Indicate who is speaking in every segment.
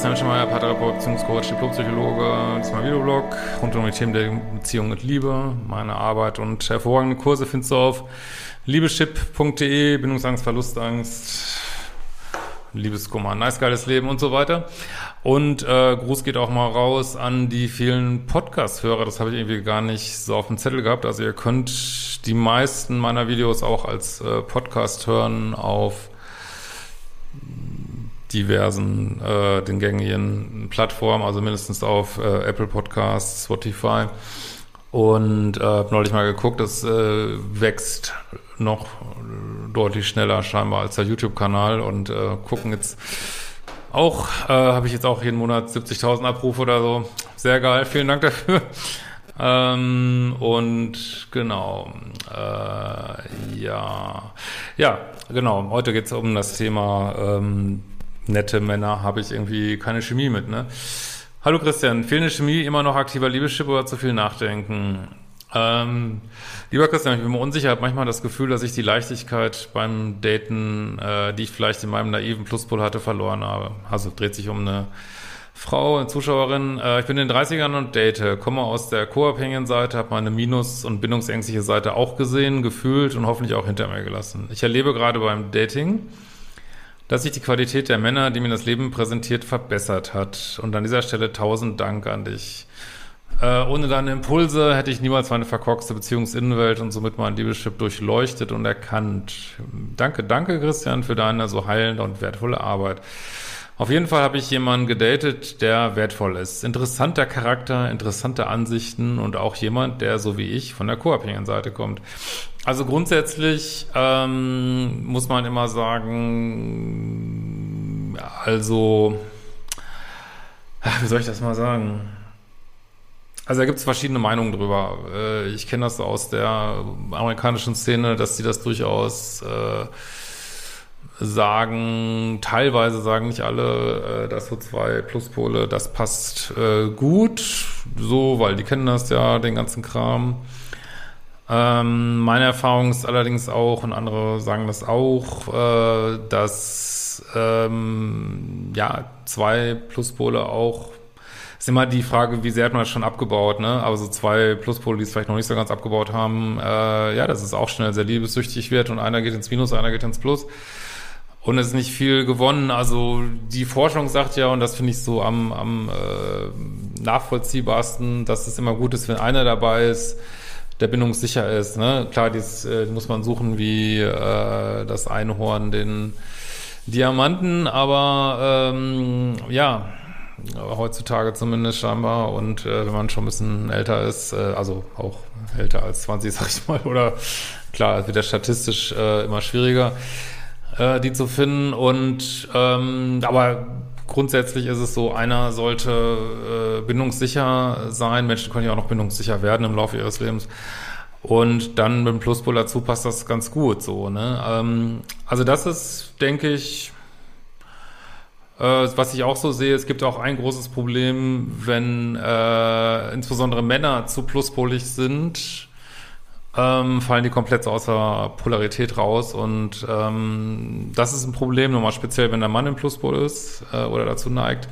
Speaker 1: Christian Schemeier, Beziehungscoach, Diplompsychologe. Das ist mein Videoblog rund um die Themen der Beziehung und Liebe, meine Arbeit und hervorragende Kurse findest du auf liebeschip.de, Bindungsangst, Verlustangst, Liebeskummer, nice geiles Leben und so weiter. Und äh, Gruß geht auch mal raus an die vielen Podcast-Hörer. Das habe ich irgendwie gar nicht so auf dem Zettel gehabt. Also ihr könnt die meisten meiner Videos auch als äh, Podcast hören auf diversen, äh, den gängigen Plattformen, also mindestens auf äh, Apple Podcasts, Spotify. Und äh, habe neulich mal geguckt, das äh, wächst noch deutlich schneller scheinbar als der YouTube-Kanal und äh, gucken jetzt auch, äh, habe ich jetzt auch jeden Monat 70.000 Abrufe oder so. Sehr geil, vielen Dank dafür. Ähm, und genau, äh, ja, ja, genau. Heute geht es um das Thema ähm, nette Männer habe ich irgendwie keine Chemie mit, ne? Hallo Christian, fehlende Chemie, immer noch aktiver Liebeschip oder zu viel nachdenken? Ähm, lieber Christian, ich bin mir unsicher, habe manchmal das Gefühl, dass ich die Leichtigkeit beim Daten, äh, die ich vielleicht in meinem naiven Pluspol hatte, verloren habe. Also dreht sich um eine Frau, eine Zuschauerin. Äh, ich bin in den 30ern und date, komme aus der co-abhängigen Seite, habe meine Minus- und bindungsängstliche Seite auch gesehen, gefühlt und hoffentlich auch hinter mir gelassen. Ich erlebe gerade beim Dating, dass sich die Qualität der Männer, die mir das Leben präsentiert, verbessert hat. Und an dieser Stelle tausend Dank an dich. Äh, ohne deine Impulse hätte ich niemals meine verkorkste Beziehungsinnenwelt und somit mein Liebeschip durchleuchtet und erkannt. Danke, danke Christian für deine so heilende und wertvolle Arbeit. Auf jeden Fall habe ich jemanden gedatet, der wertvoll ist. Interessanter Charakter, interessante Ansichten und auch jemand, der so wie ich von der co-abhängigen Seite kommt. Also grundsätzlich ähm, muss man immer sagen, also, wie soll ich das mal sagen? Also da gibt es verschiedene Meinungen drüber. Äh, ich kenne das aus der amerikanischen Szene, dass sie das durchaus äh, sagen, teilweise sagen nicht alle, äh, dass so zwei Pluspole, das passt äh, gut, so, weil die kennen das ja, den ganzen Kram. Ähm, meine Erfahrung ist allerdings auch, und andere sagen das auch, äh, dass ähm, ja zwei Pluspole auch ist immer die Frage, wie sehr hat man das schon abgebaut, ne? Aber so zwei Pluspole, die es vielleicht noch nicht so ganz abgebaut haben, äh, ja, dass es auch schnell sehr liebessüchtig wird und einer geht ins Minus, einer geht ins Plus und es ist nicht viel gewonnen. Also die Forschung sagt ja, und das finde ich so am, am äh, nachvollziehbarsten, dass es immer gut ist, wenn einer dabei ist, der bindungssicher ist. Ne? Klar, dies äh, muss man suchen wie äh, das Einhorn, den Diamanten, aber ähm, ja, heutzutage zumindest scheinbar und äh, wenn man schon ein bisschen älter ist, äh, also auch älter als 20, sag ich mal, oder klar, wird ja statistisch äh, immer schwieriger äh, die zu finden. Und ähm, aber grundsätzlich ist es so, einer sollte äh, bindungssicher sein. Menschen können ja auch noch bindungssicher werden im Laufe ihres Lebens. Und dann mit dem Pluspol dazu passt das ganz gut so. Ne? Ähm, also das ist, denke ich, äh, was ich auch so sehe, es gibt auch ein großes Problem, wenn äh, insbesondere Männer zu pluspolig sind ähm, fallen die komplett außer Polarität raus und ähm, das ist ein Problem, nochmal speziell, wenn der Mann im Pluspol ist äh, oder dazu neigt.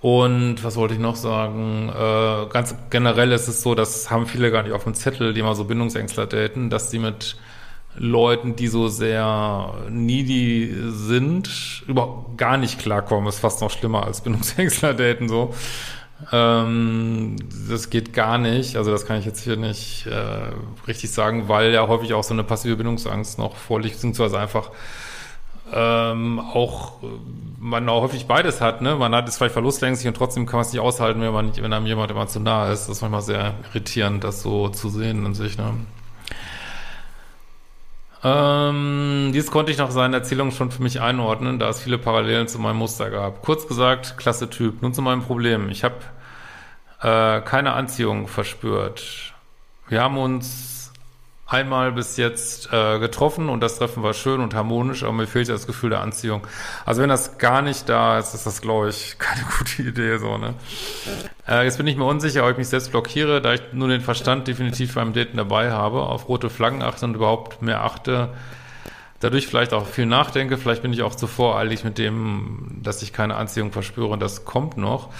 Speaker 1: Und was wollte ich noch sagen? Äh, ganz generell ist es so, das haben viele gar nicht auf dem Zettel, die mal so Bindungsängstler daten, dass die mit Leuten, die so sehr needy sind, überhaupt gar nicht klarkommen. Ist fast noch schlimmer als Bindungsängstler daten so. Ähm, das geht gar nicht. Also das kann ich jetzt hier nicht äh, richtig sagen, weil ja häufig auch so eine passive Bindungsangst noch vorliegt, beziehungsweise einfach ähm, auch man auch häufig beides hat, ne? Man hat es vielleicht verlustängstlich und trotzdem kann man es nicht aushalten, wenn man nicht, wenn einem jemand immer zu nah ist. Das ist manchmal sehr irritierend, das so zu sehen in sich, ne? Ähm, dies konnte ich nach seinen Erzählungen schon für mich einordnen, da es viele Parallelen zu meinem Muster gab. Kurz gesagt, klasse Typ. Nun zu meinem Problem. Ich habe äh, keine Anziehung verspürt. Wir haben uns einmal bis jetzt äh, getroffen und das Treffen war schön und harmonisch, aber mir fehlt ja das Gefühl der Anziehung. Also wenn das gar nicht da ist, ist das, glaube ich, keine gute Idee, so, ne? Äh, jetzt bin ich mir unsicher, ob ich mich selbst blockiere, da ich nur den Verstand definitiv beim Daten dabei habe, auf rote Flaggen achte und überhaupt mehr achte, dadurch vielleicht auch viel nachdenke, vielleicht bin ich auch zu voreilig mit dem, dass ich keine Anziehung verspüre und das kommt noch.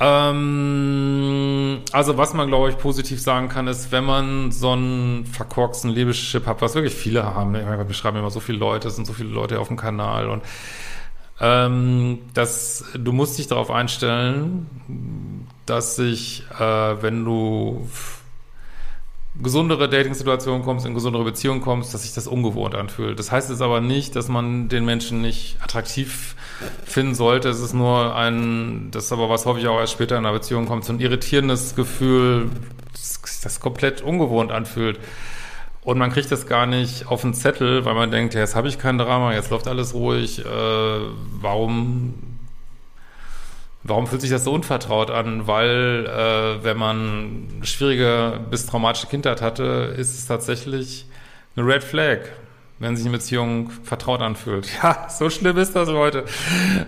Speaker 1: Ähm, also was man, glaube ich, positiv sagen kann, ist, wenn man so einen verkorksten Liebeschip hat, was wirklich viele haben, wir beschreiben immer so viele Leute, es sind so viele Leute auf dem Kanal und ähm, dass du musst dich darauf einstellen, dass sich, äh, wenn du gesundere Dating-Situationen kommst, in gesundere Beziehungen kommst, dass sich das ungewohnt anfühlt. Das heißt jetzt aber nicht, dass man den Menschen nicht attraktiv finden sollte. Es ist nur ein, das ist aber was häufig auch erst später in einer Beziehung kommt, so ein irritierendes Gefühl, das, das komplett ungewohnt anfühlt. Und man kriegt das gar nicht auf den Zettel, weil man denkt, ja, jetzt habe ich kein Drama, jetzt läuft alles ruhig. Äh, warum Warum fühlt sich das so unvertraut an? Weil, äh, wenn man schwierige bis traumatische Kindheit hatte, ist es tatsächlich eine Red Flag, wenn sich eine Beziehung vertraut anfühlt. Ja, so schlimm ist das, Leute.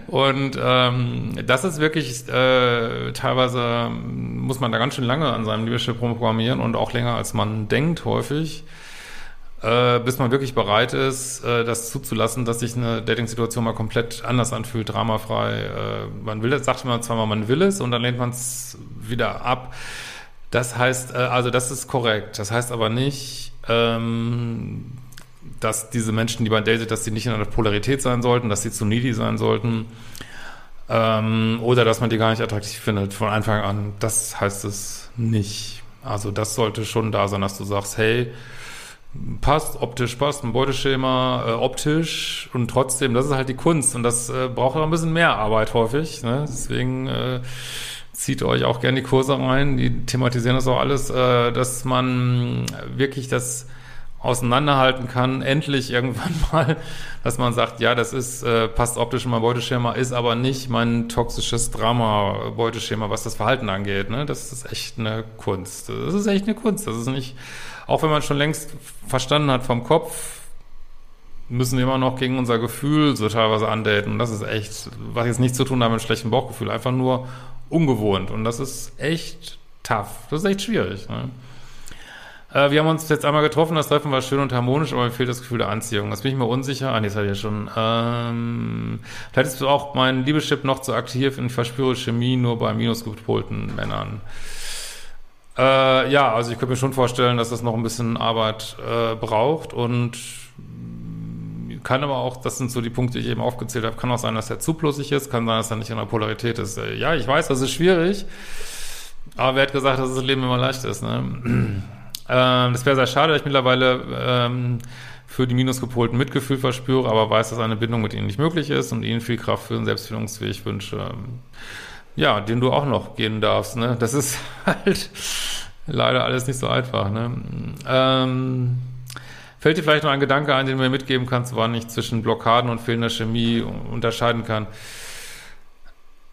Speaker 1: Und ähm, das ist wirklich, äh, teilweise muss man da ganz schön lange an seinem Leadership programmieren und auch länger, als man denkt, häufig äh, bis man wirklich bereit ist, äh, das zuzulassen, dass sich eine Dating-Situation mal komplett anders anfühlt, dramafrei. Äh, man will das, sagt man zweimal, man will es und dann lehnt man es wieder ab. Das heißt, äh, also das ist korrekt. Das heißt aber nicht, ähm, dass diese Menschen, die man datet, dass sie nicht in einer Polarität sein sollten, dass sie zu needy sein sollten ähm, oder dass man die gar nicht attraktiv findet von Anfang an. Das heißt es nicht. Also das sollte schon da sein, dass du sagst, hey, passt, optisch passt, ein Beuteschema äh, optisch und trotzdem, das ist halt die Kunst und das äh, braucht auch ein bisschen mehr Arbeit häufig. Ne? Deswegen äh, zieht euch auch gerne die Kurse rein, die thematisieren das auch alles, äh, dass man wirklich das auseinanderhalten kann, endlich irgendwann mal, dass man sagt, ja, das ist, äh, passt optisch in mein Beuteschema, ist aber nicht mein toxisches Drama-Beuteschema, was das Verhalten angeht. Ne? Das ist echt eine Kunst. Das ist echt eine Kunst. Das ist nicht, auch wenn man schon längst verstanden hat vom Kopf, müssen wir immer noch gegen unser Gefühl so teilweise andaten. Und das ist echt, was jetzt nichts zu tun hat mit schlechtem Bauchgefühl, einfach nur ungewohnt. Und das ist echt tough. Das ist echt schwierig. Ne? Äh, wir haben uns jetzt einmal getroffen, das Treffen war schön und harmonisch, aber mir fehlt das Gefühl der Anziehung. Das bin ich mir unsicher. Ah, nee, das hatte ich ja schon. Ähm, vielleicht ist auch mein Liebeschip noch zu aktiv und ich verspüre Chemie nur bei minusgepolten Männern. Äh, ja, also ich könnte mir schon vorstellen, dass das noch ein bisschen Arbeit äh, braucht und kann aber auch, das sind so die Punkte, die ich eben aufgezählt habe, kann auch sein, dass er zu ist, kann sein, dass er nicht in der Polarität ist. Äh, ja, ich weiß, das ist schwierig, aber wer hat gesagt, dass das Leben immer leicht ist, ne? Ähm, das wäre sehr schade, dass ich mittlerweile ähm, für die minusgepolten Mitgefühl verspüre, aber weiß, dass eine Bindung mit ihnen nicht möglich ist und ihnen viel Kraft für den Selbstfindungsweg wünsche. Ja, den du auch noch gehen darfst. Ne? Das ist halt leider alles nicht so einfach. Ne? Ähm, fällt dir vielleicht noch ein Gedanke ein, den du mir mitgeben kannst, wann ich zwischen Blockaden und fehlender Chemie unterscheiden kann?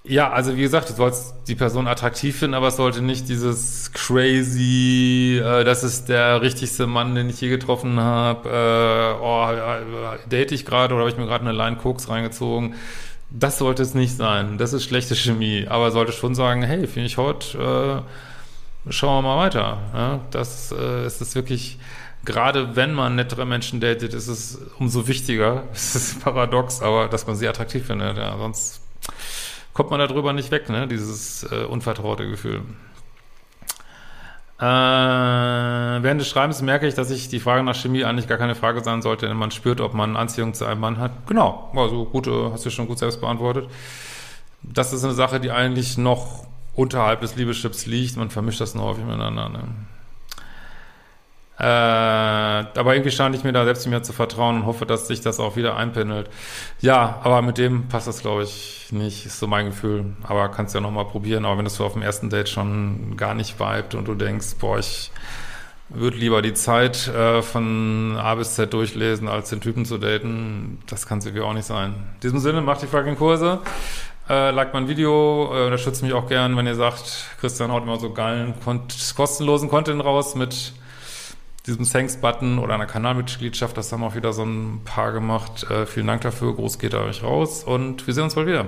Speaker 1: Ja, also wie gesagt, du sollst die Person attraktiv finden, aber es sollte nicht dieses crazy, äh, das ist der richtigste Mann, den ich je getroffen habe, äh, oh, äh, date ich gerade oder habe ich mir gerade eine Line Koks reingezogen. Das sollte es nicht sein. Das ist schlechte Chemie. Aber sollte schon sagen, hey, finde ich hot, äh, schauen wir mal weiter. Ja, das äh, ist es wirklich, gerade wenn man nettere Menschen datet, ist es umso wichtiger. Es ist paradox, aber dass man sie attraktiv findet. Ja, sonst kommt man darüber nicht weg, ne? dieses äh, unvertraute Gefühl. Äh, während des Schreibens merke ich, dass ich die Frage nach Chemie eigentlich gar keine Frage sein sollte, denn man spürt, ob man Anziehung zu einem Mann hat. Genau, also gut, hast du schon gut selbst beantwortet. Das ist eine Sache, die eigentlich noch unterhalb des Liebeschips liegt. Man vermischt das nur häufig miteinander. Ne? Äh, aber irgendwie stand ich mir da selbst mir zu vertrauen und hoffe, dass sich das auch wieder einpendelt. Ja, aber mit dem passt das, glaube ich, nicht, ist so mein Gefühl. Aber kannst ja nochmal probieren. Aber wenn das so auf dem ersten Date schon gar nicht vibet und du denkst, boah, ich würde lieber die Zeit äh, von A bis Z durchlesen, als den Typen zu daten, das kann es irgendwie auch nicht sein. In diesem Sinne, macht die fucking Kurse. Äh, like mein Video, äh, unterstützt mich auch gern, wenn ihr sagt, Christian haut immer so geilen, kostenlosen Content raus mit diesem Thanks-Button oder einer Kanalmitgliedschaft. Das haben auch wieder so ein paar gemacht. Äh, vielen Dank dafür. Groß geht euch raus und wir sehen uns bald wieder.